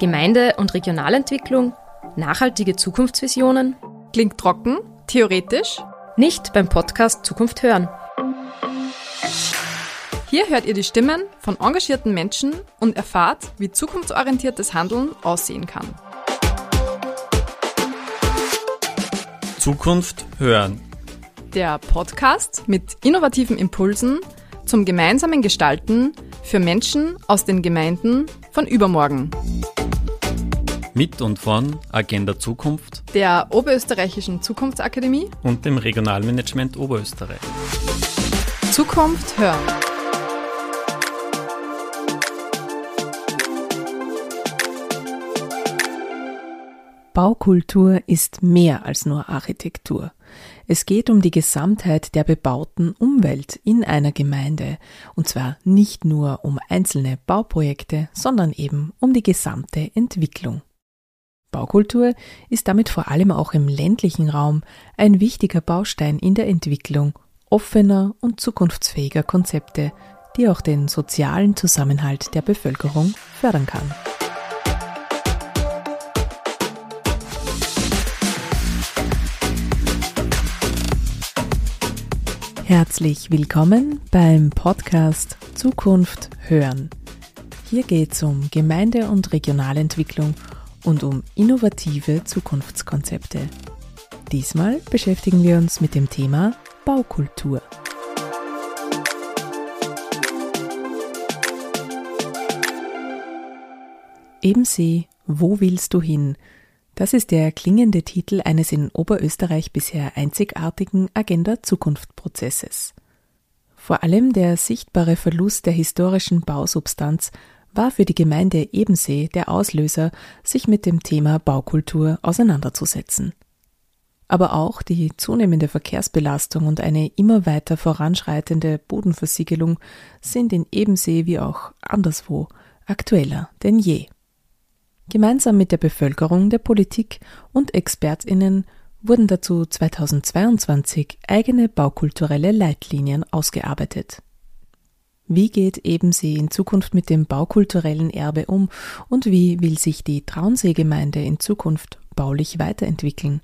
Gemeinde- und Regionalentwicklung, nachhaltige Zukunftsvisionen? Klingt trocken, theoretisch? Nicht beim Podcast Zukunft hören. Hier hört ihr die Stimmen von engagierten Menschen und erfahrt, wie zukunftsorientiertes Handeln aussehen kann. Zukunft hören. Der Podcast mit innovativen Impulsen zum gemeinsamen Gestalten für Menschen aus den Gemeinden von übermorgen. Mit und von Agenda Zukunft, Der Oberösterreichischen Zukunftsakademie und dem Regionalmanagement Oberösterreich. Zukunft hören. Baukultur ist mehr als nur Architektur. Es geht um die Gesamtheit der bebauten Umwelt in einer Gemeinde, und zwar nicht nur um einzelne Bauprojekte, sondern eben um die gesamte Entwicklung. Baukultur ist damit vor allem auch im ländlichen Raum ein wichtiger Baustein in der Entwicklung offener und zukunftsfähiger Konzepte, die auch den sozialen Zusammenhalt der Bevölkerung fördern kann. Herzlich willkommen beim Podcast Zukunft hören. Hier geht es um Gemeinde- und Regionalentwicklung und um innovative Zukunftskonzepte. Diesmal beschäftigen wir uns mit dem Thema Baukultur. Ebensee, wo willst du hin? Das ist der klingende Titel eines in Oberösterreich bisher einzigartigen Agenda-Zukunft-Prozesses. Vor allem der sichtbare Verlust der historischen Bausubstanz war für die Gemeinde Ebensee der Auslöser, sich mit dem Thema Baukultur auseinanderzusetzen. Aber auch die zunehmende Verkehrsbelastung und eine immer weiter voranschreitende Bodenversiegelung sind in Ebensee wie auch anderswo aktueller denn je. Gemeinsam mit der Bevölkerung, der Politik und Expertinnen wurden dazu 2022 eigene baukulturelle Leitlinien ausgearbeitet. Wie geht Ebensee in Zukunft mit dem baukulturellen Erbe um und wie will sich die Traunsee-Gemeinde in Zukunft baulich weiterentwickeln?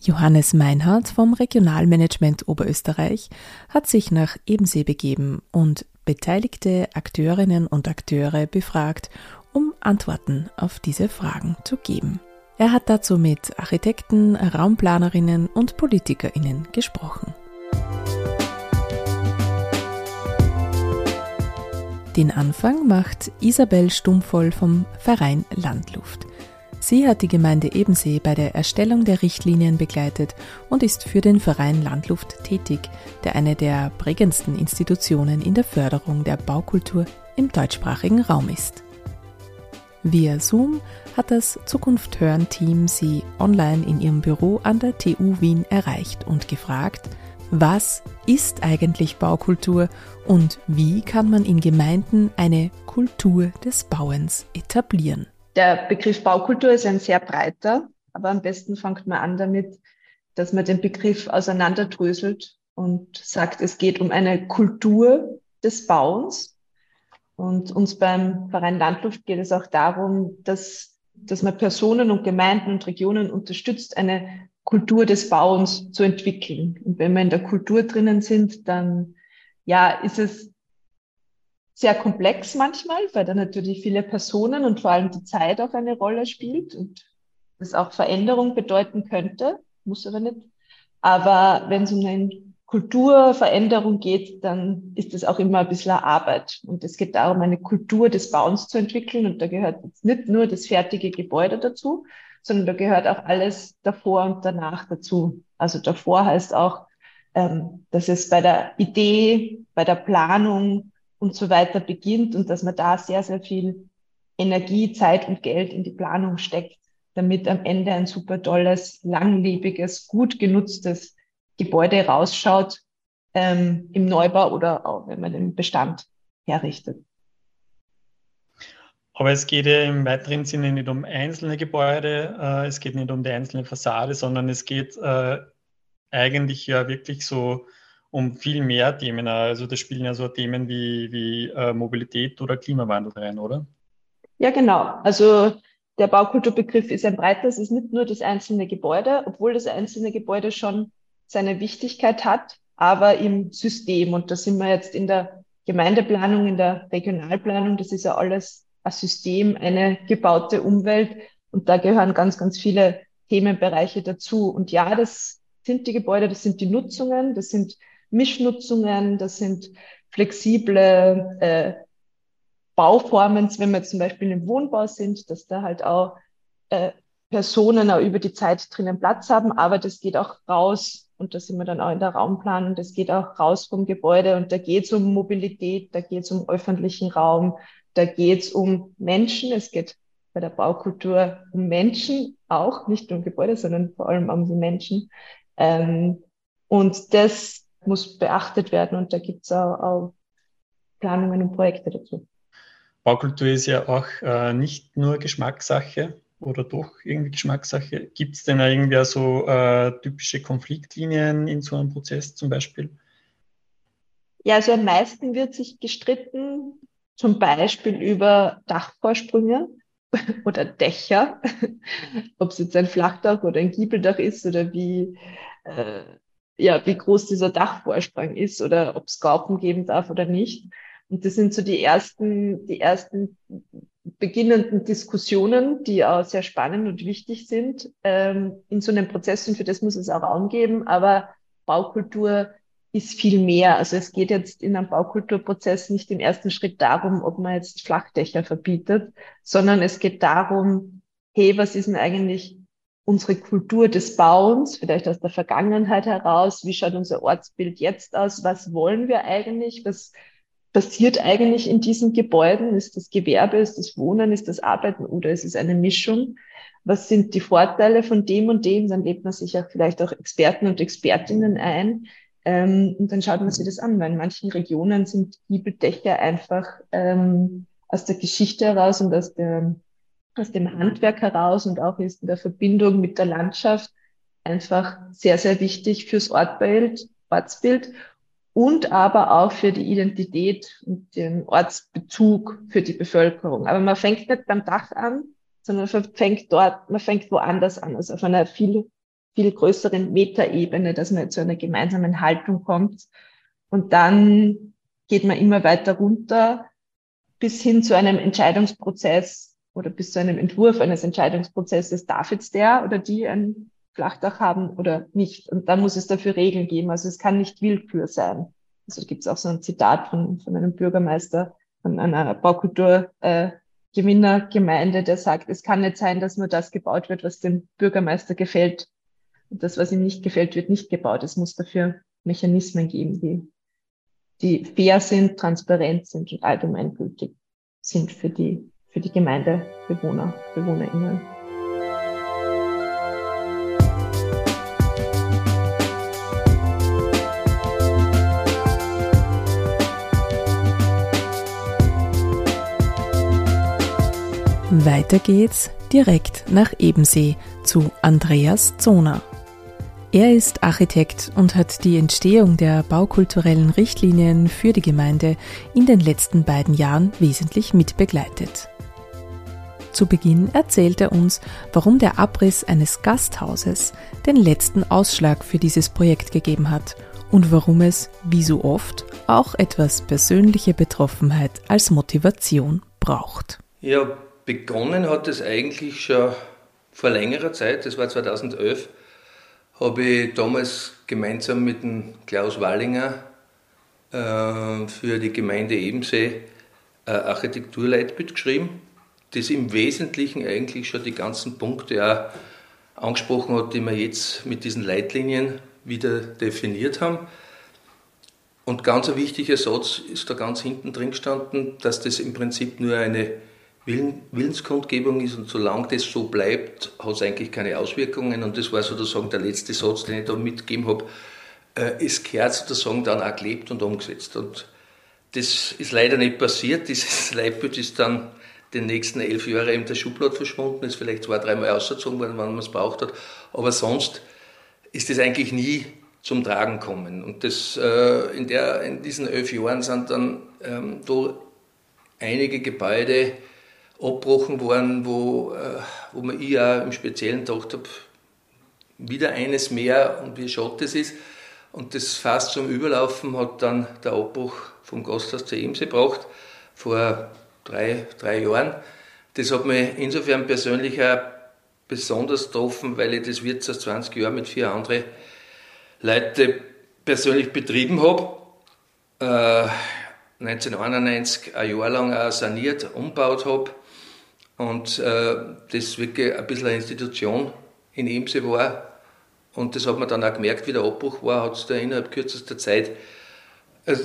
Johannes Meinhardt vom Regionalmanagement Oberösterreich hat sich nach Ebensee begeben und beteiligte Akteurinnen und Akteure befragt, um Antworten auf diese Fragen zu geben. Er hat dazu mit Architekten, Raumplanerinnen und Politikerinnen gesprochen. Den Anfang macht Isabel Stummvoll vom Verein Landluft. Sie hat die Gemeinde Ebensee bei der Erstellung der Richtlinien begleitet und ist für den Verein Landluft tätig, der eine der prägendsten Institutionen in der Förderung der Baukultur im deutschsprachigen Raum ist. Via Zoom hat das Zukunft hören Team sie online in ihrem Büro an der TU Wien erreicht und gefragt, was ist eigentlich Baukultur und wie kann man in Gemeinden eine Kultur des Bauens etablieren? Der Begriff Baukultur ist ein sehr breiter, aber am besten fängt man an damit, dass man den Begriff auseinanderdröselt und sagt, es geht um eine Kultur des Bauens. Und uns beim Verein Landluft geht es auch darum, dass, dass man Personen und Gemeinden und Regionen unterstützt, eine Kultur des Bauens zu entwickeln. Und wenn wir in der Kultur drinnen sind, dann ja, ist es sehr komplex manchmal, weil da natürlich viele Personen und vor allem die Zeit auch eine Rolle spielt und das auch Veränderung bedeuten könnte, muss aber nicht. Aber wenn es um eine Kulturveränderung geht, dann ist es auch immer ein bisschen Arbeit. Und es geht darum, eine Kultur des Bauens zu entwickeln. Und da gehört jetzt nicht nur das fertige Gebäude dazu, sondern da gehört auch alles davor und danach dazu. Also davor heißt auch, ähm, dass es bei der Idee, bei der Planung und so weiter beginnt und dass man da sehr, sehr viel Energie, Zeit und Geld in die Planung steckt, damit am Ende ein super tolles, langlebiges, gut genutztes Gebäude rausschaut ähm, im Neubau oder auch wenn man den Bestand herrichtet. Aber es geht ja im weiteren Sinne nicht um einzelne Gebäude, äh, es geht nicht um die einzelne Fassade, sondern es geht äh, eigentlich ja wirklich so um viel mehr Themen. Also da spielen ja so Themen wie, wie äh, Mobilität oder Klimawandel rein, oder? Ja, genau. Also der Baukulturbegriff ist ein breiter, es ist nicht nur das einzelne Gebäude, obwohl das einzelne Gebäude schon seine Wichtigkeit hat, aber im System. Und da sind wir jetzt in der Gemeindeplanung, in der Regionalplanung, das ist ja alles ein System, eine gebaute Umwelt. Und da gehören ganz, ganz viele Themenbereiche dazu. Und ja, das sind die Gebäude, das sind die Nutzungen, das sind Mischnutzungen, das sind flexible äh, Bauformen, wenn wir zum Beispiel im Wohnbau sind, dass da halt auch äh, Personen auch über die Zeit drinnen Platz haben, aber das geht auch raus und da sind wir dann auch in der Raumplanung, das geht auch raus vom Gebäude und da geht es um Mobilität, da geht es um öffentlichen Raum, da geht es um Menschen, es geht bei der Baukultur um Menschen auch, nicht um Gebäude, sondern vor allem um die Menschen. Ähm, und das muss beachtet werden und da gibt es auch, auch Planungen und Projekte dazu. Baukultur ist ja auch äh, nicht nur Geschmackssache oder doch irgendwie Geschmackssache. Gibt es denn irgendwie so äh, typische Konfliktlinien in so einem Prozess zum Beispiel? Ja, also am meisten wird sich gestritten, zum Beispiel über Dachvorsprünge oder Dächer, ob es jetzt ein Flachdach oder ein Giebeldach ist oder wie, äh, ja, wie groß dieser Dachvorsprung ist oder ob es Gaupen geben darf oder nicht. Und das sind so die ersten, die ersten beginnenden Diskussionen, die auch sehr spannend und wichtig sind ähm, in so einem Prozess und für das muss es auch Raum geben. Aber Baukultur ist viel mehr. Also es geht jetzt in einem Baukulturprozess nicht im ersten Schritt darum, ob man jetzt Flachdächer verbietet, sondern es geht darum, hey, was ist denn eigentlich unsere Kultur des Bauens, vielleicht aus der Vergangenheit heraus? Wie schaut unser Ortsbild jetzt aus? Was wollen wir eigentlich? Was passiert eigentlich in diesen Gebäuden? Ist das Gewerbe, ist das Wohnen, ist das Arbeiten oder ist es eine Mischung? Was sind die Vorteile von dem und dem? Dann lebt man sich ja vielleicht auch Experten und Expertinnen ein. Ähm, und dann schaut man sich das an, weil in manchen Regionen sind Giebeldächer einfach ähm, aus der Geschichte heraus und aus, der, aus dem Handwerk heraus und auch ist in der Verbindung mit der Landschaft einfach sehr, sehr wichtig fürs Ortbild, Ortsbild und aber auch für die Identität und den Ortsbezug für die Bevölkerung. Aber man fängt nicht beim Dach an, sondern man fängt dort, man fängt woanders an, also auf einer viel, viel größeren Metaebene, dass man zu einer gemeinsamen Haltung kommt. Und dann geht man immer weiter runter bis hin zu einem Entscheidungsprozess oder bis zu einem Entwurf eines Entscheidungsprozesses. Darf jetzt der oder die ein Flachdach haben oder nicht. Und dann muss es dafür Regeln geben. Also es kann nicht Willkür sein. Also gibt es auch so ein Zitat von, von einem Bürgermeister von einer Baukulturgewinnergemeinde, der sagt, es kann nicht sein, dass nur das gebaut wird, was dem Bürgermeister gefällt. Und das, was ihm nicht gefällt, wird nicht gebaut. Es muss dafür Mechanismen geben, die, die fair sind, transparent sind und allgemeingültig sind für die, für die Gemeindebewohner, BewohnerInnen. Weiter geht's direkt nach Ebensee zu Andreas Zoner. Er ist Architekt und hat die Entstehung der baukulturellen Richtlinien für die Gemeinde in den letzten beiden Jahren wesentlich mitbegleitet. Zu Beginn erzählt er uns, warum der Abriss eines Gasthauses den letzten Ausschlag für dieses Projekt gegeben hat und warum es, wie so oft, auch etwas persönliche Betroffenheit als Motivation braucht. Ja, Begonnen hat es eigentlich schon vor längerer Zeit, das war 2011, habe ich damals gemeinsam mit dem Klaus Wallinger äh, für die Gemeinde Ebensee ein Architekturleitbild geschrieben, das im Wesentlichen eigentlich schon die ganzen Punkte auch angesprochen hat, die wir jetzt mit diesen Leitlinien wieder definiert haben. Und ganz ein wichtiger Satz ist da ganz hinten drin gestanden, dass das im Prinzip nur eine Willenskundgebung ist und solange das so bleibt, hat es eigentlich keine Auswirkungen. Und das war sozusagen der letzte Satz, den ich da mitgegeben habe. Äh, es gehört sozusagen dann auch gelebt und umgesetzt. Und das ist leider nicht passiert. Dieses Leitbild ist dann den nächsten elf Jahre in der Schublade verschwunden, ist vielleicht zwei, dreimal ausgezogen worden, wann man es braucht hat. Aber sonst ist das eigentlich nie zum Tragen gekommen. Und das, äh, in, der, in diesen elf Jahren sind dann ähm, da einige Gebäude abgebrochen worden, wo, äh, wo man ich auch im Speziellen gedacht habe, wieder eines mehr und wie schade das ist. Und das fast zum Überlaufen hat dann der Abbruch vom Gasthaus zur Emse gebracht, vor drei, drei Jahren. Das hat mich insofern persönlich auch besonders getroffen, weil ich das Wirtshaus 20 Jahre mit vier anderen Leuten persönlich betrieben habe. Äh, 1991 ein Jahr lang auch saniert, umgebaut habe und äh, das wirklich ein bisschen eine Institution in Emse war. Und das hat man dann auch gemerkt, wie der Abbruch war, hat es da innerhalb kürzester Zeit eine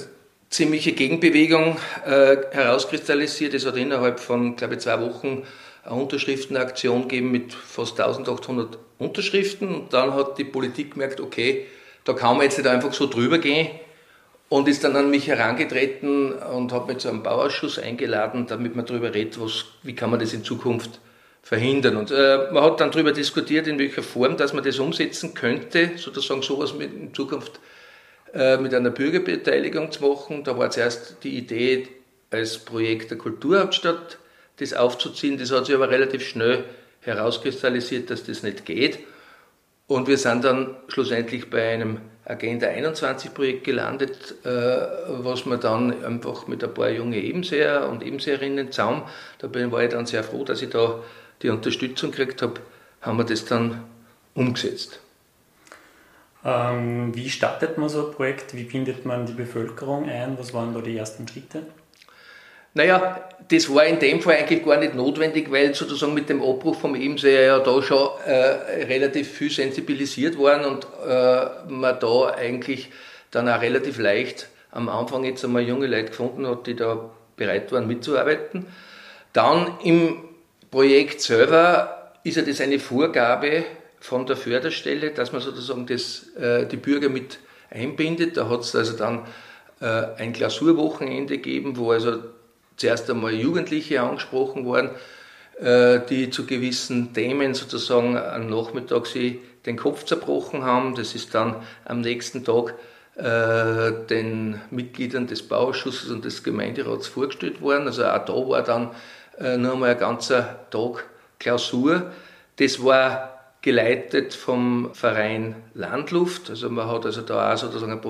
ziemliche Gegenbewegung äh, herauskristallisiert. Es hat innerhalb von, glaube ich, zwei Wochen eine Unterschriftenaktion gegeben mit fast 1800 Unterschriften. Und dann hat die Politik gemerkt, okay, da kann man jetzt nicht einfach so drüber gehen und ist dann an mich herangetreten und hat mich zu einem Bauausschuss eingeladen, damit man darüber redet, was, wie kann man das in Zukunft verhindern. Und äh, man hat dann darüber diskutiert, in welcher Form, dass man das umsetzen könnte, sozusagen sowas mit, in Zukunft äh, mit einer Bürgerbeteiligung zu machen. Da war zuerst die Idee, als Projekt der Kulturhauptstadt das aufzuziehen. Das hat sich aber relativ schnell herauskristallisiert, dass das nicht geht. Und wir sind dann schlussendlich bei einem Agenda 21 Projekt gelandet, äh, was wir dann einfach mit ein paar junge Ebenseher und Ebenseherinnen zusammen, da war ich dann sehr froh, dass ich da die Unterstützung gekriegt habe, haben wir das dann umgesetzt. Ähm, wie startet man so ein Projekt? Wie bindet man die Bevölkerung ein? Was waren da die ersten Schritte? Naja, das war in dem Fall eigentlich gar nicht notwendig, weil sozusagen mit dem Abbruch vom Ebenseer ja da schon äh, relativ viel sensibilisiert waren und äh, man da eigentlich dann auch relativ leicht am Anfang jetzt einmal junge Leute gefunden hat, die da bereit waren mitzuarbeiten. Dann im Projekt selber ist ja das eine Vorgabe von der Förderstelle, dass man sozusagen das, äh, die Bürger mit einbindet. Da hat es also dann äh, ein Klausurwochenende gegeben, wo also zuerst einmal Jugendliche angesprochen worden, äh, die zu gewissen Themen sozusagen am Nachmittag sie den Kopf zerbrochen haben. Das ist dann am nächsten Tag äh, den Mitgliedern des Bauausschusses und des Gemeinderats vorgestellt worden. Also auch da war dann äh, nur mal ein ganzer Tag Klausur. Das war geleitet vom Verein Landluft. Also man hat also da auch sozusagen eine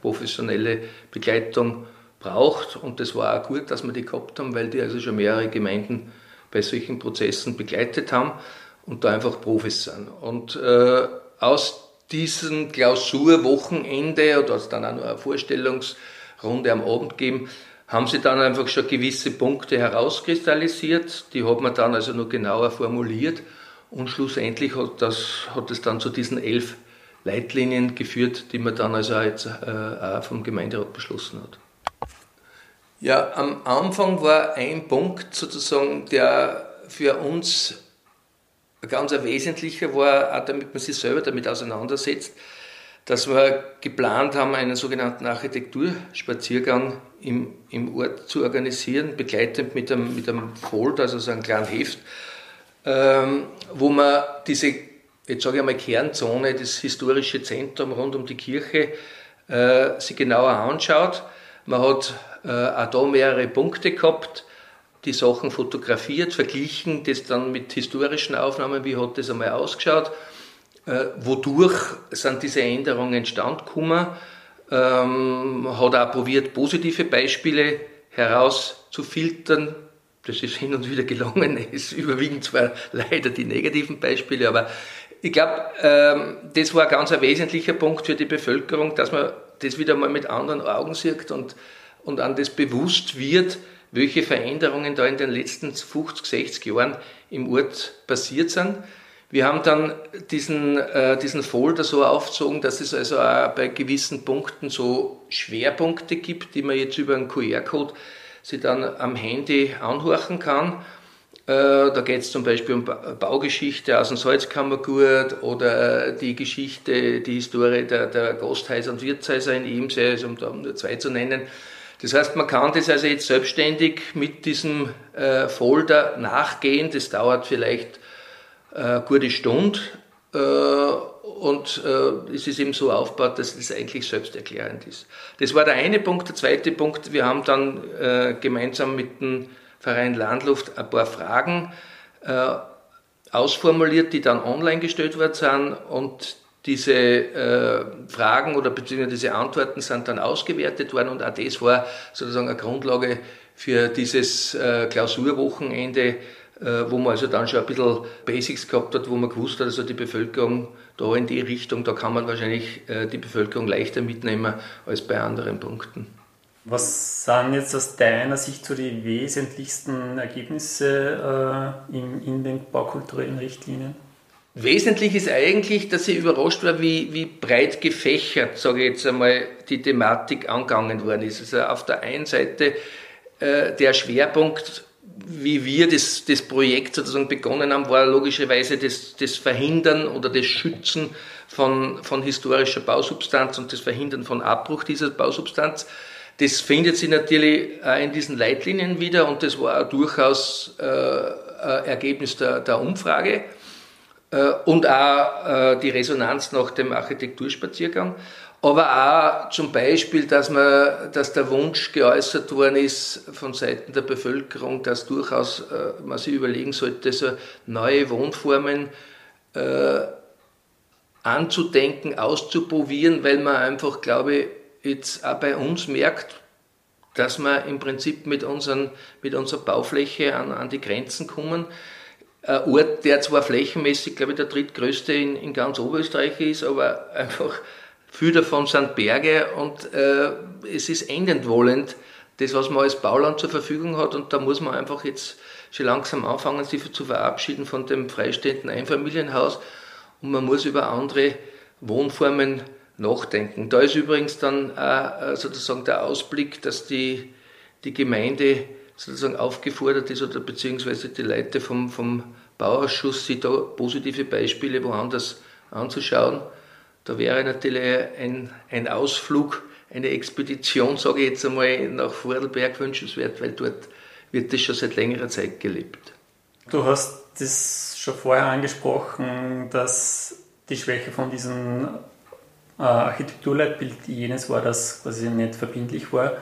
professionelle Begleitung braucht. Und das war auch gut, dass wir die gehabt haben, weil die also schon mehrere Gemeinden bei solchen Prozessen begleitet haben und da einfach Profis sind. Und äh, aus diesem Klausurwochenende, oder dann auch noch eine Vorstellungsrunde am Abend gegeben, haben sie dann einfach schon gewisse Punkte herauskristallisiert. Die hat man dann also noch genauer formuliert und schlussendlich hat das, hat es dann zu diesen elf Leitlinien geführt, die man dann also jetzt äh, auch vom Gemeinderat beschlossen hat. Ja, am Anfang war ein Punkt sozusagen, der für uns ganz wesentlicher war, auch damit man sich selber damit auseinandersetzt, dass wir geplant haben, einen sogenannten Architekturspaziergang im, im Ort zu organisieren, begleitend mit einem, mit einem Folder, also so einem kleinen Heft, ähm, wo man diese, jetzt sage ich einmal Kernzone, das historische Zentrum rund um die Kirche, äh, sich genauer anschaut. Man hat äh, auch da mehrere Punkte gehabt, die Sachen fotografiert, verglichen, das dann mit historischen Aufnahmen, wie hat das einmal ausgeschaut, äh, wodurch sind diese Änderungen entstanden gekommen, ähm, hat auch probiert, positive Beispiele herauszufiltern, das ist hin und wieder gelungen, es überwiegen zwar leider die negativen Beispiele, aber ich glaube, ähm, das war ganz ein wesentlicher Punkt für die Bevölkerung, dass man das wieder mal mit anderen Augen sieht und und an das bewusst wird, welche Veränderungen da in den letzten 50, 60 Jahren im Ort passiert sind. Wir haben dann diesen, äh, diesen Folder so aufgezogen, dass es also auch bei gewissen Punkten so Schwerpunkte gibt, die man jetzt über einen QR-Code sich dann am Handy anhorchen kann. Äh, da geht es zum Beispiel um Baugeschichte aus dem Salzkammergurt oder die Geschichte, die Historie der, der Gasthäuser und Wirtshäuser in Eemsee, also um da nur zwei zu nennen. Das heißt, man kann das also jetzt selbstständig mit diesem äh, Folder nachgehen. Das dauert vielleicht äh, gute Stunde äh, und äh, es ist eben so aufgebaut, dass es eigentlich selbsterklärend ist. Das war der eine Punkt. Der zweite Punkt, wir haben dann äh, gemeinsam mit dem Verein Landluft ein paar Fragen äh, ausformuliert, die dann online gestellt worden sind und diese äh, Fragen oder beziehungsweise diese Antworten sind dann ausgewertet worden und auch das war sozusagen eine Grundlage für dieses äh, Klausurwochenende, äh, wo man also dann schon ein bisschen Basics gehabt hat, wo man gewusst hat, also die Bevölkerung da in die Richtung, da kann man wahrscheinlich äh, die Bevölkerung leichter mitnehmen als bei anderen Punkten. Was sind jetzt aus deiner Sicht so die wesentlichsten Ergebnisse äh, in, in den baukulturellen Richtlinien? Wesentlich ist eigentlich, dass ich überrascht war, wie, wie breit gefächert, sage ich jetzt einmal, die Thematik angegangen worden ist. Also auf der einen Seite äh, der Schwerpunkt, wie wir das, das Projekt sozusagen begonnen haben, war logischerweise das, das Verhindern oder das Schützen von, von historischer Bausubstanz und das Verhindern von Abbruch dieser Bausubstanz. Das findet sich natürlich auch in diesen Leitlinien wieder und das war auch durchaus äh, Ergebnis der, der Umfrage. Äh, und auch äh, die Resonanz nach dem Architekturspaziergang. Aber auch zum Beispiel, dass, man, dass der Wunsch geäußert worden ist von Seiten der Bevölkerung, dass durchaus äh, man sich überlegen sollte, so neue Wohnformen äh, anzudenken, auszuprobieren, weil man einfach, glaube ich, jetzt auch bei uns merkt, dass wir im Prinzip mit, unseren, mit unserer Baufläche an, an die Grenzen kommen. Ein Ort, der zwar flächenmäßig, glaube ich, der drittgrößte in, in ganz Oberösterreich ist, aber einfach viel davon sind Berge und äh, es ist endend wollend, das, was man als Bauland zur Verfügung hat und da muss man einfach jetzt schon langsam anfangen, sich zu verabschieden von dem freistehenden Einfamilienhaus und man muss über andere Wohnformen nachdenken. Da ist übrigens dann auch äh, sozusagen der Ausblick, dass die, die Gemeinde sozusagen aufgefordert ist oder beziehungsweise die Leute vom, vom Bauausschuss, sich da positive Beispiele woanders anzuschauen. Da wäre natürlich ein, ein Ausflug, eine Expedition, sage ich jetzt einmal, nach Vordelberg wünschenswert, weil dort wird das schon seit längerer Zeit gelebt. Du hast das schon vorher angesprochen, dass die Schwäche von diesem äh, Architekturleitbild jenes war, das quasi nicht verbindlich war.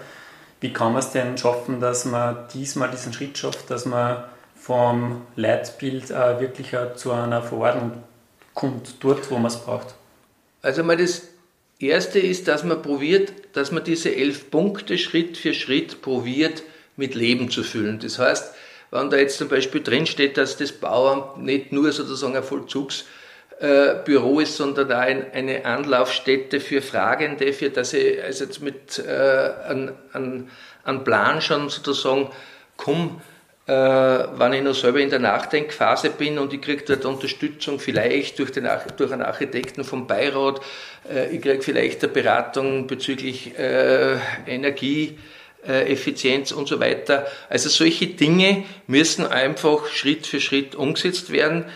Wie kann man es denn schaffen, dass man diesmal diesen Schritt schafft, dass man vom Leitbild äh, wirklich zu einer Verordnung kommt, dort, wo man es braucht? Also mal das Erste ist, dass man probiert, dass man diese elf Punkte Schritt für Schritt probiert, mit Leben zu füllen. Das heißt, wenn da jetzt zum Beispiel drinsteht, dass das Bauamt nicht nur sozusagen ein Vollzugs- äh, Büro ist, sondern auch ein, eine Anlaufstätte für Fragende, für dass ich also jetzt mit äh, an, an Plan schon sozusagen komme, äh, wenn ich noch selber in der Nachdenkphase bin und ich kriege dort Unterstützung vielleicht durch, den, durch einen Architekten vom Beirat, äh, ich kriege vielleicht eine Beratung bezüglich äh, Energie, äh, Effizienz und so weiter. Also solche Dinge müssen einfach Schritt für Schritt umgesetzt werden.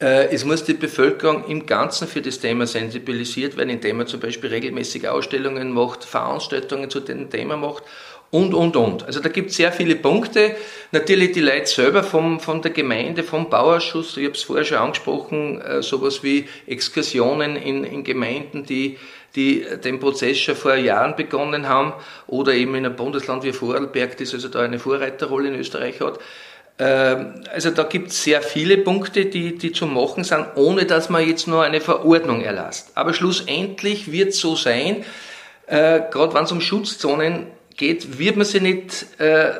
Äh, es muss die Bevölkerung im Ganzen für das Thema sensibilisiert werden, indem man zum Beispiel regelmäßig Ausstellungen macht, Veranstaltungen zu dem Thema macht und, und, und. Also da gibt es sehr viele Punkte. Natürlich die Leute selber vom, von der Gemeinde, vom Bauausschuss, ich habe es vorher schon angesprochen, äh, sowas wie Exkursionen in, in Gemeinden, die, die den Prozess schon vor Jahren begonnen haben oder eben in einem Bundesland wie Vorarlberg, das also da eine Vorreiterrolle in Österreich hat. Ähm, also da gibt es sehr viele Punkte, die, die zu machen sind, ohne dass man jetzt nur eine Verordnung erlasst. Aber schlussendlich wird so sein, äh, gerade wenn es um Schutzzonen geht, wird man sie nicht äh,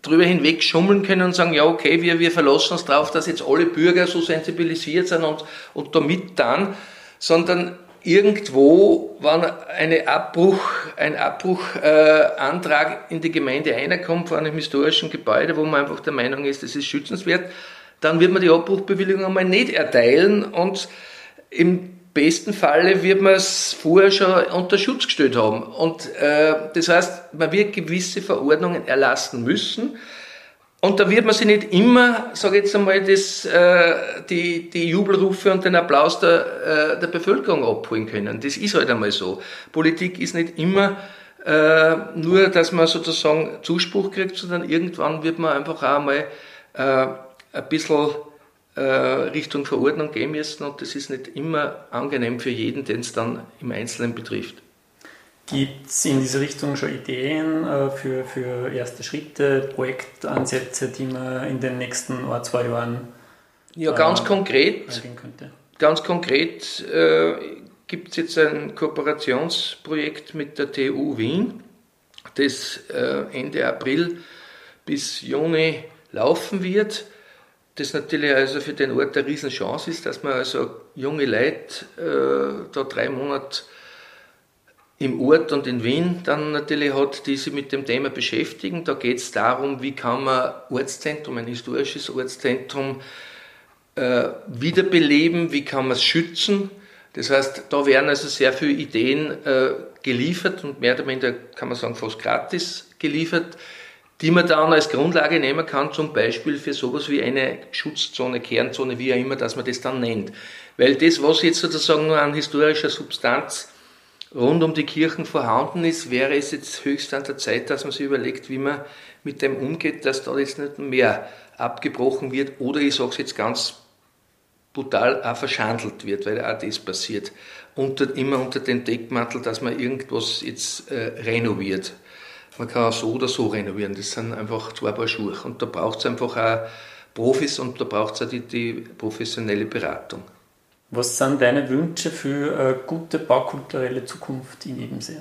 drüber hinweg schummeln können und sagen, ja okay, wir, wir verlassen uns darauf, dass jetzt alle Bürger so sensibilisiert sind und, und damit dann, sondern irgendwo, wenn eine Abbruch, ein Abbruchantrag äh, in die Gemeinde reinkommt von einem historischen Gebäude, wo man einfach der Meinung ist, das ist schützenswert, dann wird man die Abbruchbewilligung einmal nicht erteilen und im besten Falle wird man es vorher schon unter Schutz gestellt haben. Und äh, das heißt, man wird gewisse Verordnungen erlassen müssen, und da wird man sich nicht immer, sage ich jetzt einmal, das, äh, die, die Jubelrufe und den Applaus der, äh, der Bevölkerung abholen können. Das ist halt einmal so. Politik ist nicht immer äh, nur, dass man sozusagen Zuspruch kriegt, sondern irgendwann wird man einfach auch einmal äh, ein bisschen äh, Richtung Verordnung gehen müssen und das ist nicht immer angenehm für jeden, den es dann im Einzelnen betrifft. Gibt es in diese Richtung schon Ideen äh, für, für erste Schritte, Projektansätze, die man in den nächsten ein, zwei Jahren ja, ganz äh, konkret, ganz konkret äh, gibt es jetzt ein Kooperationsprojekt mit der TU Wien, das äh, Ende April bis Juni laufen wird. Das natürlich also für den Ort eine Riesenchance ist, dass man also junge Leute äh, da drei Monate im Ort und in Wien dann natürlich hat, die sich mit dem Thema beschäftigen. Da geht es darum, wie kann man Ortszentrum, ein historisches Ortszentrum, äh, wiederbeleben, wie kann man es schützen. Das heißt, da werden also sehr viele Ideen äh, geliefert und mehr oder weniger, kann man sagen, fast gratis geliefert, die man dann als Grundlage nehmen kann, zum Beispiel für sowas wie eine Schutzzone, Kernzone, wie auch immer, dass man das dann nennt. Weil das, was jetzt sozusagen nur an historischer Substanz rund um die Kirchen vorhanden ist, wäre es jetzt höchst an der Zeit, dass man sich überlegt, wie man mit dem umgeht, dass da jetzt nicht mehr abgebrochen wird oder ich sage es jetzt ganz brutal auch verschandelt wird, weil auch das passiert. Unter, immer unter dem Deckmantel, dass man irgendwas jetzt äh, renoviert. Man kann auch so oder so renovieren, das sind einfach zwei Paar Schuhe. Und da braucht es einfach auch Profis und da braucht es auch die, die professionelle Beratung. Was sind deine Wünsche für eine gute baukulturelle Zukunft in Ebensee?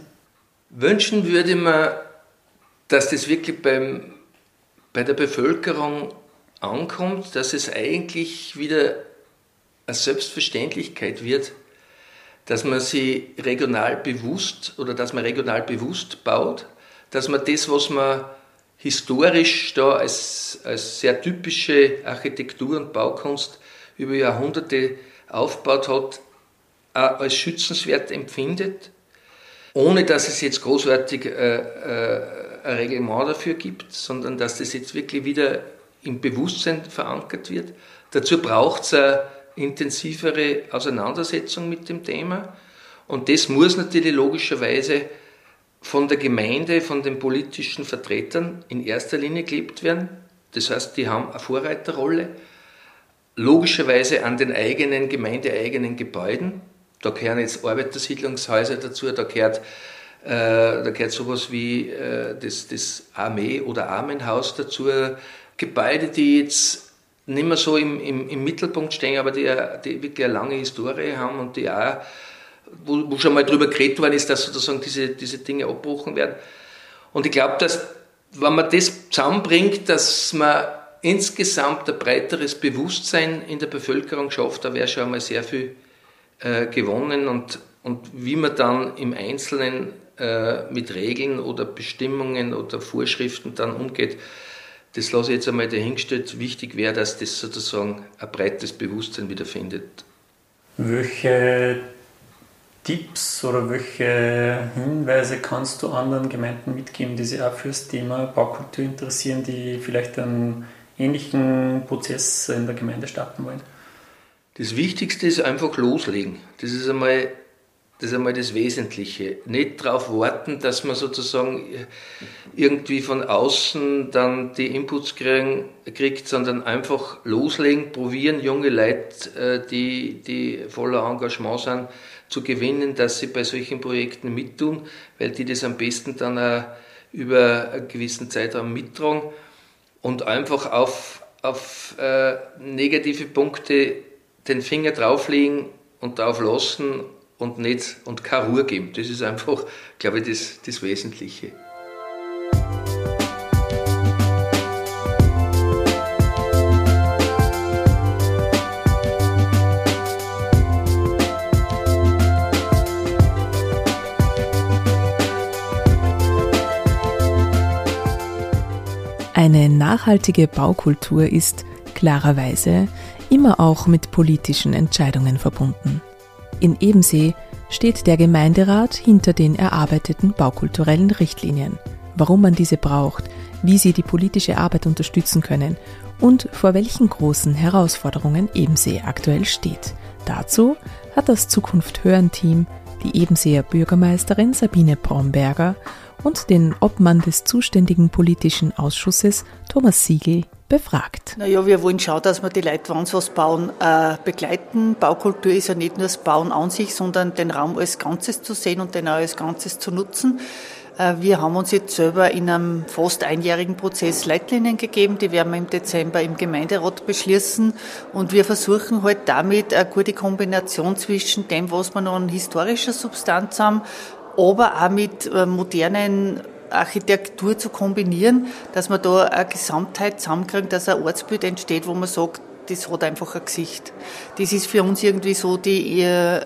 Wünschen würde man, dass das wirklich beim, bei der Bevölkerung ankommt, dass es eigentlich wieder eine Selbstverständlichkeit wird, dass man sie regional bewusst oder dass man regional bewusst baut, dass man das, was man historisch da als, als sehr typische Architektur und Baukunst über Jahrhunderte aufgebaut hat, auch als schützenswert empfindet, ohne dass es jetzt großartig äh, äh, ein Reglement dafür gibt, sondern dass das jetzt wirklich wieder im Bewusstsein verankert wird. Dazu braucht es eine intensivere Auseinandersetzung mit dem Thema und das muss natürlich logischerweise von der Gemeinde, von den politischen Vertretern in erster Linie gelebt werden. Das heißt, die haben eine Vorreiterrolle logischerweise an den eigenen, gemeindeeigenen Gebäuden. Da gehören jetzt Arbeitersiedlungshäuser dazu, da gehört, äh, da gehört sowas wie äh, das, das Armee- oder Armenhaus dazu. Gebäude, die jetzt nicht mehr so im, im, im Mittelpunkt stehen, aber die, die wirklich eine lange Historie haben und die auch, wo, wo schon mal drüber geredet worden ist, dass sozusagen diese, diese Dinge abbrochen werden. Und ich glaube, dass wenn man das zusammenbringt, dass man insgesamt ein breiteres Bewusstsein in der Bevölkerung schafft, da wäre schon einmal sehr viel äh, gewonnen und, und wie man dann im Einzelnen äh, mit Regeln oder Bestimmungen oder Vorschriften dann umgeht, das lasse ich jetzt einmal dahingestellt. Wichtig wäre, dass das sozusagen ein breites Bewusstsein wiederfindet. Welche Tipps oder welche Hinweise kannst du anderen Gemeinden mitgeben, die sich auch für das Thema Baukultur interessieren, die vielleicht einen ähnlichen Prozess in der Gemeinde starten wollen? Das Wichtigste ist einfach loslegen. Das ist einmal das, ist einmal das Wesentliche. Nicht darauf warten, dass man sozusagen irgendwie von außen dann die Inputs kriegen, kriegt, sondern einfach loslegen, probieren, junge Leute, äh, die, die voller Engagement sind, zu gewinnen, dass sie bei solchen Projekten mittun, weil die das am besten dann auch über einen gewissen Zeitraum mittragen und einfach auf, auf äh, negative Punkte den Finger drauflegen und drauf lassen und nicht und keine Ruhe geben. Das ist einfach, glaube ich, das, das Wesentliche. Eine nachhaltige Baukultur ist klarerweise immer auch mit politischen Entscheidungen verbunden. In Ebensee steht der Gemeinderat hinter den erarbeiteten baukulturellen Richtlinien, warum man diese braucht, wie sie die politische Arbeit unterstützen können und vor welchen großen Herausforderungen Ebensee aktuell steht. Dazu hat das Zukunft Hören Team die Ebenseer Bürgermeisterin Sabine Bromberger und den Obmann des zuständigen politischen Ausschusses, Thomas Siegel, befragt. Naja, wir wollen schauen, dass wir die Leute, wenn sie was bauen, äh, begleiten. Baukultur ist ja nicht nur das Bauen an sich, sondern den Raum als Ganzes zu sehen und den auch als Ganzes zu nutzen. Äh, wir haben uns jetzt selber in einem fast einjährigen Prozess Leitlinien gegeben, die werden wir im Dezember im Gemeinderat beschließen und wir versuchen halt damit eine gute Kombination zwischen dem, was wir noch an historischer Substanz haben, aber auch mit äh, modernen Architektur zu kombinieren, dass man da eine Gesamtheit zusammenkriegt, dass ein Ortsbild entsteht, wo man sagt, das hat einfach ein Gesicht. Das ist für uns irgendwie so die äh,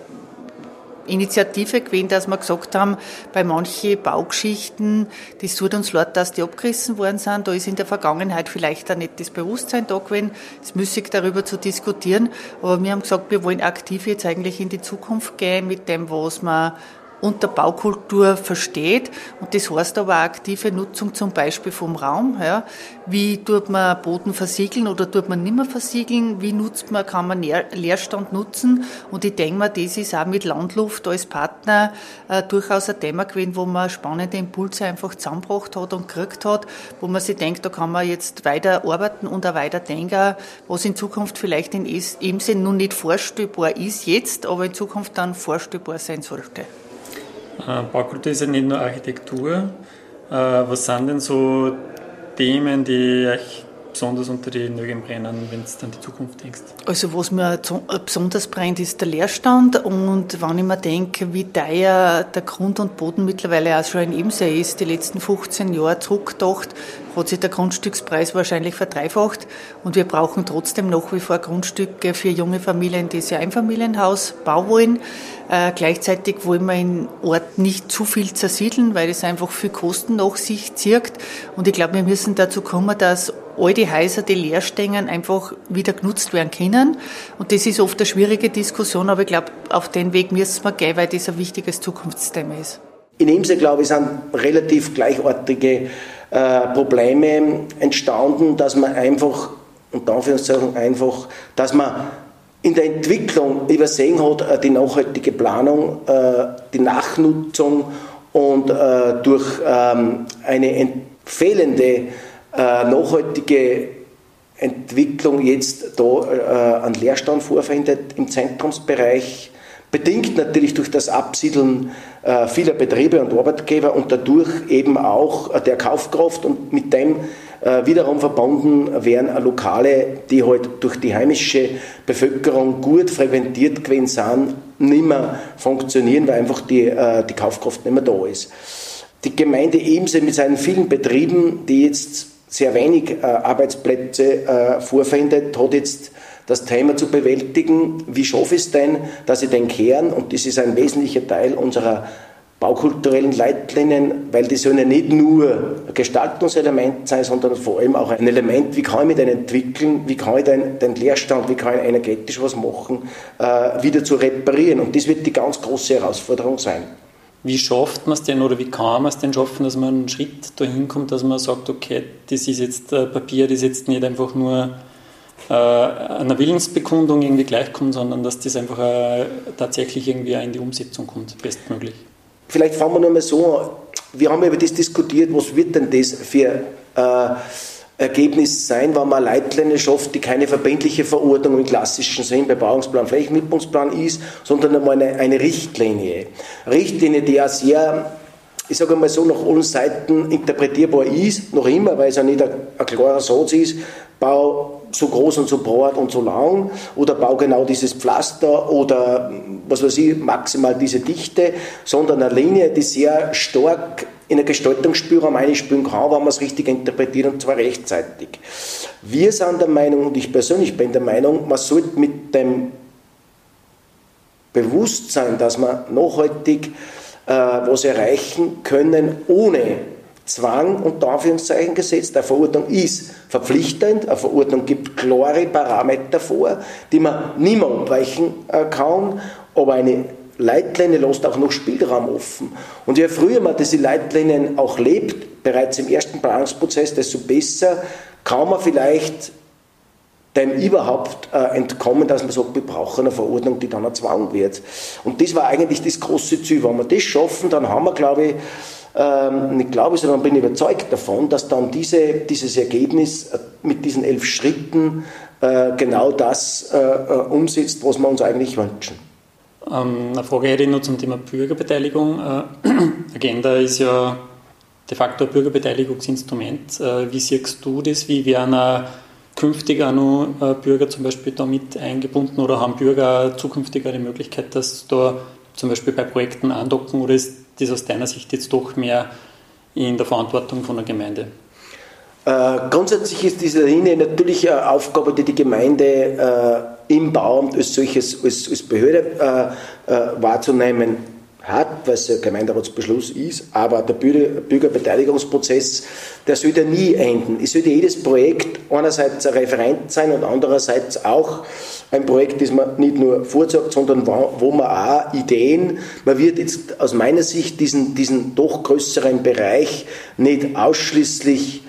Initiative gewesen, dass wir gesagt haben, bei manchen Baugeschichten, das tut uns leid, dass die abgerissen worden sind. Da ist in der Vergangenheit vielleicht auch nicht das Bewusstsein da gewesen. Es müßig darüber zu diskutieren. Aber wir haben gesagt, wir wollen aktiv jetzt eigentlich in die Zukunft gehen mit dem, was wir unter Baukultur versteht. Und das heißt aber aktive Nutzung zum Beispiel vom Raum. Ja. Wie tut man Boden versiegeln oder tut man nicht mehr versiegeln? Wie nutzt man, kann man Leerstand nutzen? Und ich denke mal, das ist auch mit Landluft als Partner äh, durchaus ein Thema gewesen, wo man spannende Impulse einfach zusammengebracht hat und gekriegt hat, wo man sich denkt, da kann man jetzt weiter arbeiten und auch weiter denken, was in Zukunft vielleicht in dem Sinn nun nicht vorstellbar ist jetzt, aber in Zukunft dann vorstellbar sein sollte. Äh, Baukultur ist ja nicht nur Architektur. Äh, was sind denn so Themen, die euch besonders unter die Nägeln brennen, wenn du an die Zukunft denkst? Also was mir äh, besonders brennt, ist der Leerstand und wenn ich mir denke, wie teuer der Grund und Boden mittlerweile auch schon in Ebensee ist, die letzten 15 Jahre zurückgedacht, hat sich der Grundstückspreis wahrscheinlich verdreifacht und wir brauchen trotzdem nach wie vor Grundstücke für junge Familien, die sich ein Einfamilienhaus bauen wollen. Äh, gleichzeitig wollen wir in Ort nicht zu viel zersiedeln, weil es einfach viel Kosten nach sich zirkt. Und ich glaube, wir müssen dazu kommen, dass all die Häuser, die leer stehen, einfach wieder genutzt werden können. Und das ist oft eine schwierige Diskussion, aber ich glaube, auf den Weg müssen wir gehen, weil das ein wichtiges Zukunftsthema ist. In Imse, glaube ich, sind relativ gleichartige äh, Probleme entstanden, dass man einfach, und Anführungszeichen einfach, dass man in der Entwicklung übersehen hat, äh, die nachhaltige Planung, äh, die Nachnutzung und äh, durch ähm, eine fehlende nachhaltige Entwicklung jetzt da an Leerstand vorfindet im Zentrumsbereich, bedingt natürlich durch das Absiedeln vieler Betriebe und Arbeitgeber und dadurch eben auch der Kaufkraft und mit dem äh, wiederum verbunden wären Lokale, die halt durch die heimische Bevölkerung gut frequentiert gewesen sind, nicht mehr funktionieren, weil einfach die, äh, die Kaufkraft nicht mehr da ist. Die Gemeinde Emse mit seinen vielen Betrieben, die jetzt sehr wenig äh, Arbeitsplätze äh, vorfindet, hat jetzt das Thema zu bewältigen. Wie schaffe ich es denn, dass ich den Kern, und das ist ein wesentlicher Teil unserer baukulturellen Leitlinien, weil die sollen ja nicht nur Gestaltungselement sein, sondern vor allem auch ein Element, wie kann ich mich denn entwickeln, wie kann ich den, den Leerstand, wie kann ich energetisch was machen, äh, wieder zu reparieren. Und das wird die ganz große Herausforderung sein. Wie schafft man es denn oder wie kann man es denn schaffen, dass man einen Schritt dahin kommt, dass man sagt, okay, das ist jetzt äh, Papier, das ist jetzt nicht einfach nur äh, einer Willensbekundung irgendwie gleichkommt, sondern dass das einfach äh, tatsächlich irgendwie in die Umsetzung kommt, bestmöglich. Vielleicht fangen wir nur mal so an. Wir haben über das diskutiert, was wird denn das für äh, Ergebnis sein, wenn man Leitlinien schafft, die keine verbindliche Verordnung im klassischen Sinn bei Bauungsplan, Flächennutzungsplan ist, sondern einmal eine, eine Richtlinie. Richtlinie, die ja sehr ich sage mal so, nach allen Seiten interpretierbar ist, noch immer, weil es ja nicht ein, ein klarer Satz ist, bau so groß und so breit und so lang oder bau genau dieses Pflaster oder was weiß ich, maximal diese Dichte, sondern eine Linie, die sehr stark in einen Gestaltungsspielraum einspielen kann, wenn man es richtig interpretiert und zwar rechtzeitig. Wir sind der Meinung und ich persönlich bin der Meinung, man sollte mit dem Bewusstsein, dass man nachhaltig was erreichen können, ohne Zwang und Anführungszeichen gesetzt. Eine Verordnung ist verpflichtend, eine Verordnung gibt klare Parameter vor, die man nicht mehr abweichen äh, kann, aber eine Leitlinie lässt auch noch Spielraum offen. Und je früher man diese Leitlinien auch lebt, bereits im ersten Planungsprozess, desto besser kann man vielleicht dem überhaupt äh, entkommen, dass man sagt, wir brauchen eine Verordnung, die dann erzwungen wird. Und das war eigentlich das große Ziel. Wenn wir das schaffen, dann haben wir, glaube ich, ähm, nicht glaube, sondern bin überzeugt davon, dass dann diese, dieses Ergebnis äh, mit diesen elf Schritten äh, genau das äh, äh, umsetzt, was wir uns eigentlich wünschen. Ähm, eine Frage hätte ich noch zum Thema Bürgerbeteiligung. Äh, Agenda ist ja de facto ein Bürgerbeteiligungsinstrument. Wie siehst du das? Wie werden künftig auch noch äh, Bürger zum Beispiel damit eingebunden oder haben Bürger zukünftig auch die Möglichkeit, dass da zum Beispiel bei Projekten andocken oder ist das aus deiner Sicht jetzt doch mehr in der Verantwortung von der Gemeinde? Äh, grundsätzlich ist diese Linie natürlich eine Aufgabe, die die Gemeinde äh, im Bauamt als solches, als, als Behörde äh, äh wahrzunehmen hat, was ein Gemeinderatsbeschluss ist, aber der Bürgerbeteiligungsprozess, der sollte nie enden. Es sollte jedes Projekt einerseits ein Referent sein und andererseits auch ein Projekt, das man nicht nur vorsagt, sondern wo man auch Ideen, man wird jetzt aus meiner Sicht diesen, diesen doch größeren Bereich nicht ausschließlich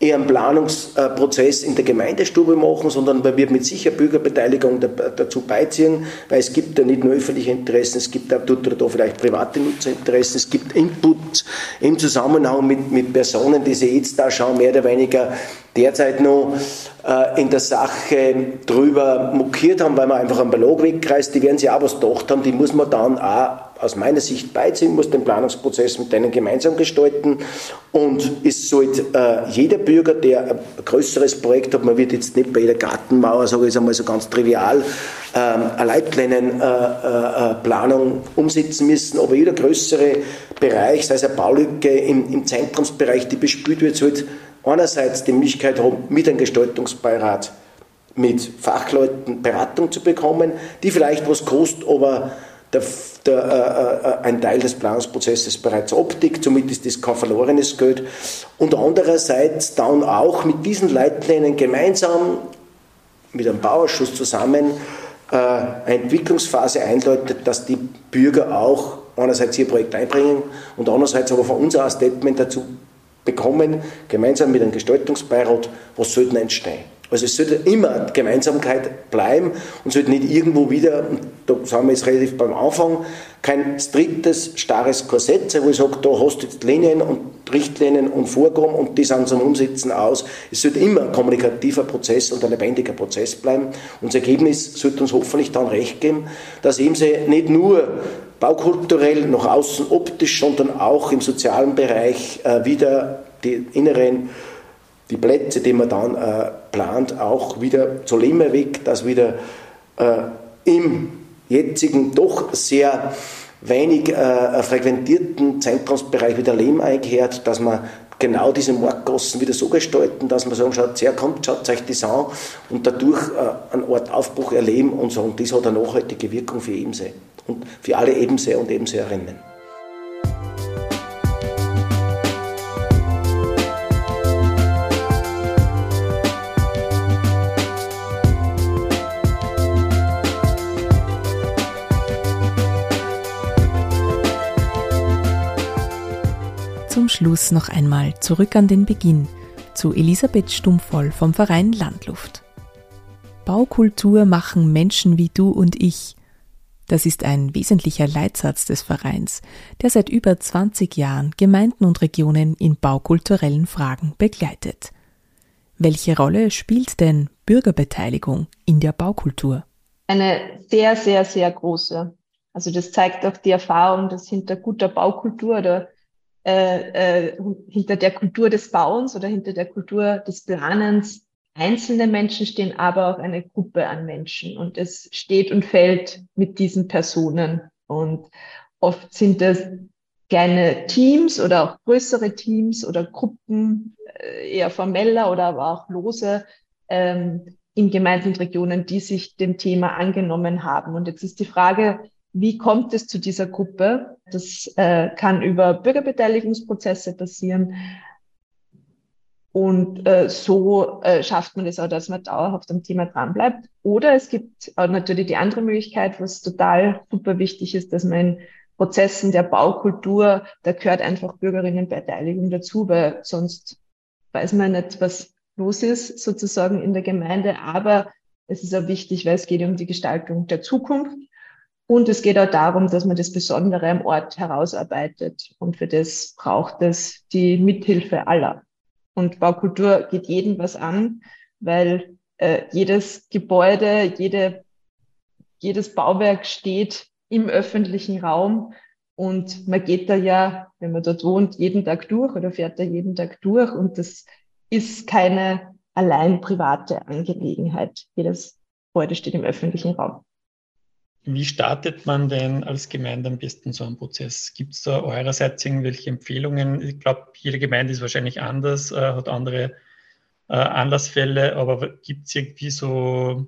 eher einen Planungsprozess in der Gemeindestube machen, sondern man wird mit sicher Bürgerbeteiligung dazu beiziehen, weil es gibt ja nicht nur öffentliche Interessen, es gibt auch da vielleicht private Nutzerinteressen, es gibt Input im Zusammenhang mit, mit Personen, die sich jetzt da schon mehr oder weniger derzeit noch äh, in der Sache drüber mokiert haben, weil man einfach einen Ballon wegkreist, die werden sich auch was gedacht haben, die muss man dann auch aus meiner Sicht beiziehen, muss den Planungsprozess mit denen gemeinsam gestalten. Und es sollte äh, jeder Bürger, der ein größeres Projekt hat, man wird jetzt nicht bei jeder Gartenmauer, sage ich einmal so ganz trivial, ähm, eine Leitlinienplanung äh, äh, umsetzen müssen, aber jeder größere Bereich, sei es eine Baulücke im, im Zentrumsbereich, die bespült wird, sollte einerseits die Möglichkeit haben, mit einem Gestaltungsbeirat mit Fachleuten Beratung zu bekommen, die vielleicht was kostet, aber der, der, äh, äh, ein Teil des Planungsprozesses bereits abdeckt, somit ist das kein verlorenes Geld. Und andererseits dann auch mit diesen Leitlinien gemeinsam mit einem Bauausschuss zusammen äh, eine Entwicklungsphase einläutet, dass die Bürger auch einerseits ihr Projekt einbringen und andererseits aber von uns auch ein Statement dazu bekommen, gemeinsam mit einem Gestaltungsbeirat, was sollten entstehen. Also es sollte immer Gemeinsamkeit bleiben und sollte nicht irgendwo wieder, da sind wir jetzt relativ beim Anfang, kein striktes, starres Korsett sein, wo ich sage, da hast du jetzt Linien und Richtlinien und Vorgaben und die sind zum Umsetzen aus. Es sollte immer ein kommunikativer Prozess und ein lebendiger Prozess bleiben. Und das Ergebnis sollte uns hoffentlich dann recht geben, dass eben sie nicht nur baukulturell nach außen optisch, sondern auch im sozialen Bereich äh, wieder die inneren die Plätze, die man dann äh, plant, auch wieder zu erweckt, dass wieder äh, im jetzigen doch sehr wenig äh, frequentierten Zentrumsbereich wieder Leben einkehrt, dass man genau diese Marktgassen wieder so gestalten, dass man sagen, schaut, sehr kommt, schaut euch das an und dadurch äh, einen Ort Aufbruch erleben und so. Und das hat eine nachhaltige Wirkung für Ebensee und für alle Ebensee und Ebenseerinnen. Schluss noch einmal zurück an den Beginn zu Elisabeth Stumpfoll vom Verein Landluft. Baukultur machen Menschen wie du und ich. Das ist ein wesentlicher Leitsatz des Vereins, der seit über 20 Jahren Gemeinden und Regionen in baukulturellen Fragen begleitet. Welche Rolle spielt denn Bürgerbeteiligung in der Baukultur? Eine sehr, sehr, sehr große. Also das zeigt auch die Erfahrung, dass hinter guter Baukultur oder äh, äh, hinter der Kultur des Bauens oder hinter der Kultur des Planens einzelne Menschen stehen, aber auch eine Gruppe an Menschen. Und es steht und fällt mit diesen Personen. Und oft sind das kleine Teams oder auch größere Teams oder Gruppen, äh, eher formeller oder aber auch lose ähm, in Gemeinden und Regionen, die sich dem Thema angenommen haben. Und jetzt ist die Frage, wie kommt es zu dieser Gruppe? Das äh, kann über Bürgerbeteiligungsprozesse passieren. Und äh, so äh, schafft man es auch, dass man dauerhaft am Thema dranbleibt. Oder es gibt auch natürlich die andere Möglichkeit, was total super wichtig ist, dass man in Prozessen der Baukultur, da gehört einfach Bürgerinnenbeteiligung dazu, weil sonst weiß man nicht, was los ist, sozusagen in der Gemeinde. Aber es ist auch wichtig, weil es geht um die Gestaltung der Zukunft. Und es geht auch darum, dass man das Besondere am Ort herausarbeitet. Und für das braucht es die Mithilfe aller. Und Baukultur geht jedem was an, weil äh, jedes Gebäude, jede, jedes Bauwerk steht im öffentlichen Raum und man geht da ja, wenn man dort wohnt, jeden Tag durch oder fährt da jeden Tag durch und das ist keine allein private Angelegenheit. Jedes Gebäude steht im öffentlichen Raum. Wie startet man denn als Gemeinde am besten so einen Prozess? Gibt es da eurerseits irgendwelche Empfehlungen? Ich glaube, jede Gemeinde ist wahrscheinlich anders, äh, hat andere äh, Anlassfälle, aber gibt es irgendwie so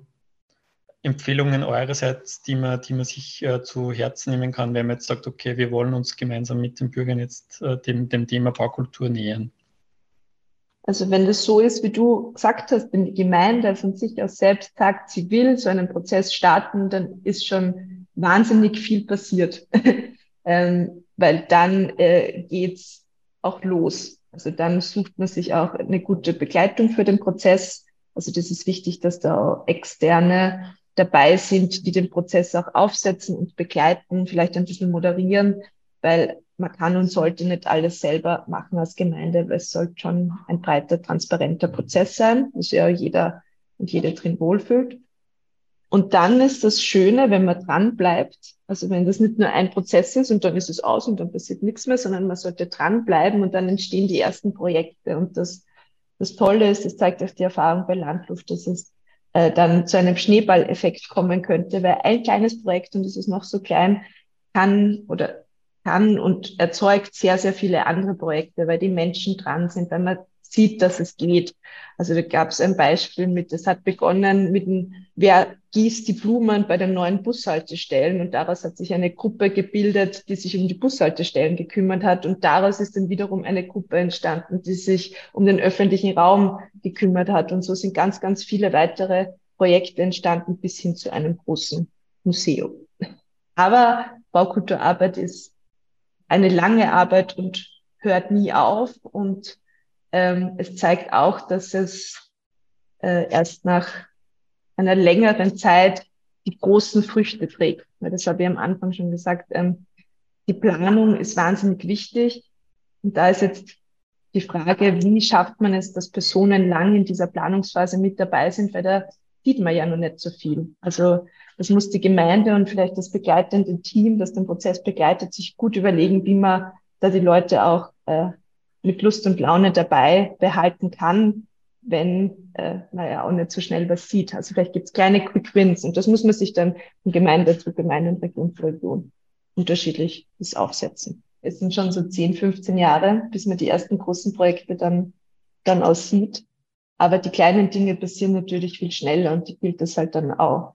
Empfehlungen eurerseits, die man, die man sich äh, zu Herzen nehmen kann, wenn man jetzt sagt, okay, wir wollen uns gemeinsam mit den Bürgern jetzt äh, dem, dem Thema Baukultur nähern? Also wenn das so ist, wie du gesagt hast, wenn die Gemeinde von sich aus selbst sagt, sie will so einen Prozess starten, dann ist schon wahnsinnig viel passiert, ähm, weil dann äh, geht's auch los. Also dann sucht man sich auch eine gute Begleitung für den Prozess. Also das ist wichtig, dass da externe dabei sind, die den Prozess auch aufsetzen und begleiten, vielleicht ein bisschen moderieren, weil man kann und sollte nicht alles selber machen als Gemeinde, weil es sollte schon ein breiter, transparenter Prozess sein, sich ja jeder und jede drin wohlfühlt. Und dann ist das Schöne, wenn man dran bleibt, also wenn das nicht nur ein Prozess ist und dann ist es aus und dann passiert nichts mehr, sondern man sollte dranbleiben und dann entstehen die ersten Projekte. Und das, das Tolle ist, das zeigt auch die Erfahrung bei Landluft, dass es äh, dann zu einem Schneeballeffekt kommen könnte, weil ein kleines Projekt, und es ist noch so klein, kann oder kann und erzeugt sehr, sehr viele andere Projekte, weil die Menschen dran sind, weil man sieht, dass es geht. Also da gab es ein Beispiel mit, es hat begonnen mit dem, wer gießt die Blumen bei den neuen Bushaltestellen und daraus hat sich eine Gruppe gebildet, die sich um die Bushaltestellen gekümmert hat und daraus ist dann wiederum eine Gruppe entstanden, die sich um den öffentlichen Raum gekümmert hat und so sind ganz, ganz viele weitere Projekte entstanden bis hin zu einem großen Museum. Aber Baukulturarbeit ist eine lange Arbeit und hört nie auf. Und ähm, es zeigt auch, dass es äh, erst nach einer längeren Zeit die großen Früchte trägt. Weil das habe ich am Anfang schon gesagt. Ähm, die Planung ist wahnsinnig wichtig. Und da ist jetzt die Frage, wie schafft man es, dass Personen lang in dieser Planungsphase mit dabei sind, weil da sieht man ja noch nicht so viel. Also das muss die Gemeinde und vielleicht das begleitende Team, das den Prozess begleitet, sich gut überlegen, wie man da die Leute auch äh, mit Lust und Laune dabei behalten kann, wenn äh, man ja auch nicht so schnell was sieht. Also vielleicht gibt es kleine Quick Wins und das muss man sich dann von Gemeinde zu Gemeinde und Region zu Region unterschiedlich das aufsetzen. Es sind schon so 10, 15 Jahre, bis man die ersten großen Projekte dann, dann aussieht. Aber die kleinen Dinge passieren natürlich viel schneller und die gilt es halt dann auch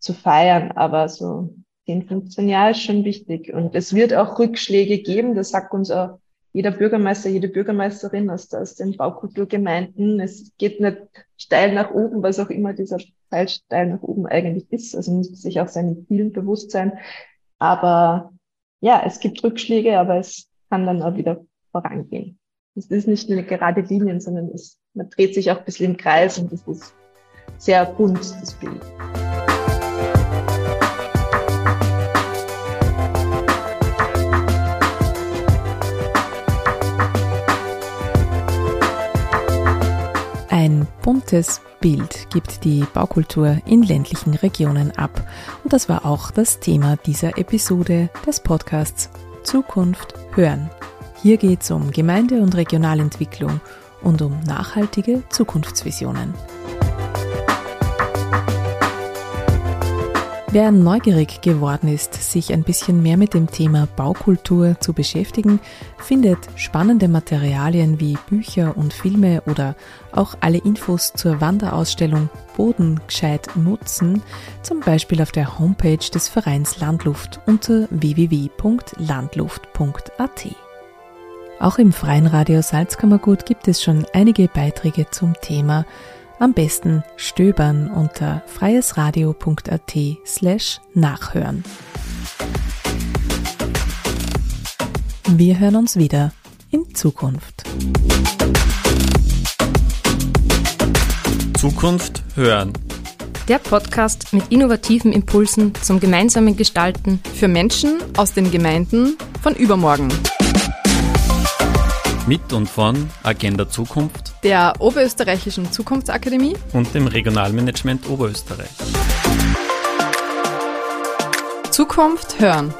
zu feiern. Aber so 10, 15 Jahre ist schon wichtig. Und es wird auch Rückschläge geben. Das sagt uns auch jeder Bürgermeister, jede Bürgermeisterin aus, aus den Baukulturgemeinden. Es geht nicht steil nach oben, was auch immer dieser Teil steil nach oben eigentlich ist. Also muss sich auch seinen Zielen bewusst sein. Aber ja, es gibt Rückschläge, aber es kann dann auch wieder vorangehen. Es ist nicht eine gerade Linie, sondern es, man dreht sich auch ein bisschen im Kreis und es ist sehr bunt, das Bild. Buntes Bild gibt die Baukultur in ländlichen Regionen ab. Und das war auch das Thema dieser Episode des Podcasts Zukunft hören. Hier geht es um Gemeinde- und Regionalentwicklung und um nachhaltige Zukunftsvisionen. Wer neugierig geworden ist, sich ein bisschen mehr mit dem Thema Baukultur zu beschäftigen, findet spannende Materialien wie Bücher und Filme oder auch alle Infos zur Wanderausstellung Boden gescheit nutzen, zum Beispiel auf der Homepage des Vereins Landluft unter www.landluft.at. Auch im Freien Radio Salzkammergut gibt es schon einige Beiträge zum Thema am besten stöbern unter freiesradio.at slash nachhören. Wir hören uns wieder in Zukunft. Zukunft hören. Der Podcast mit innovativen Impulsen zum gemeinsamen Gestalten für Menschen aus den Gemeinden von übermorgen. Mit und von Agenda Zukunft, der Oberösterreichischen Zukunftsakademie und dem Regionalmanagement Oberösterreich. Zukunft hören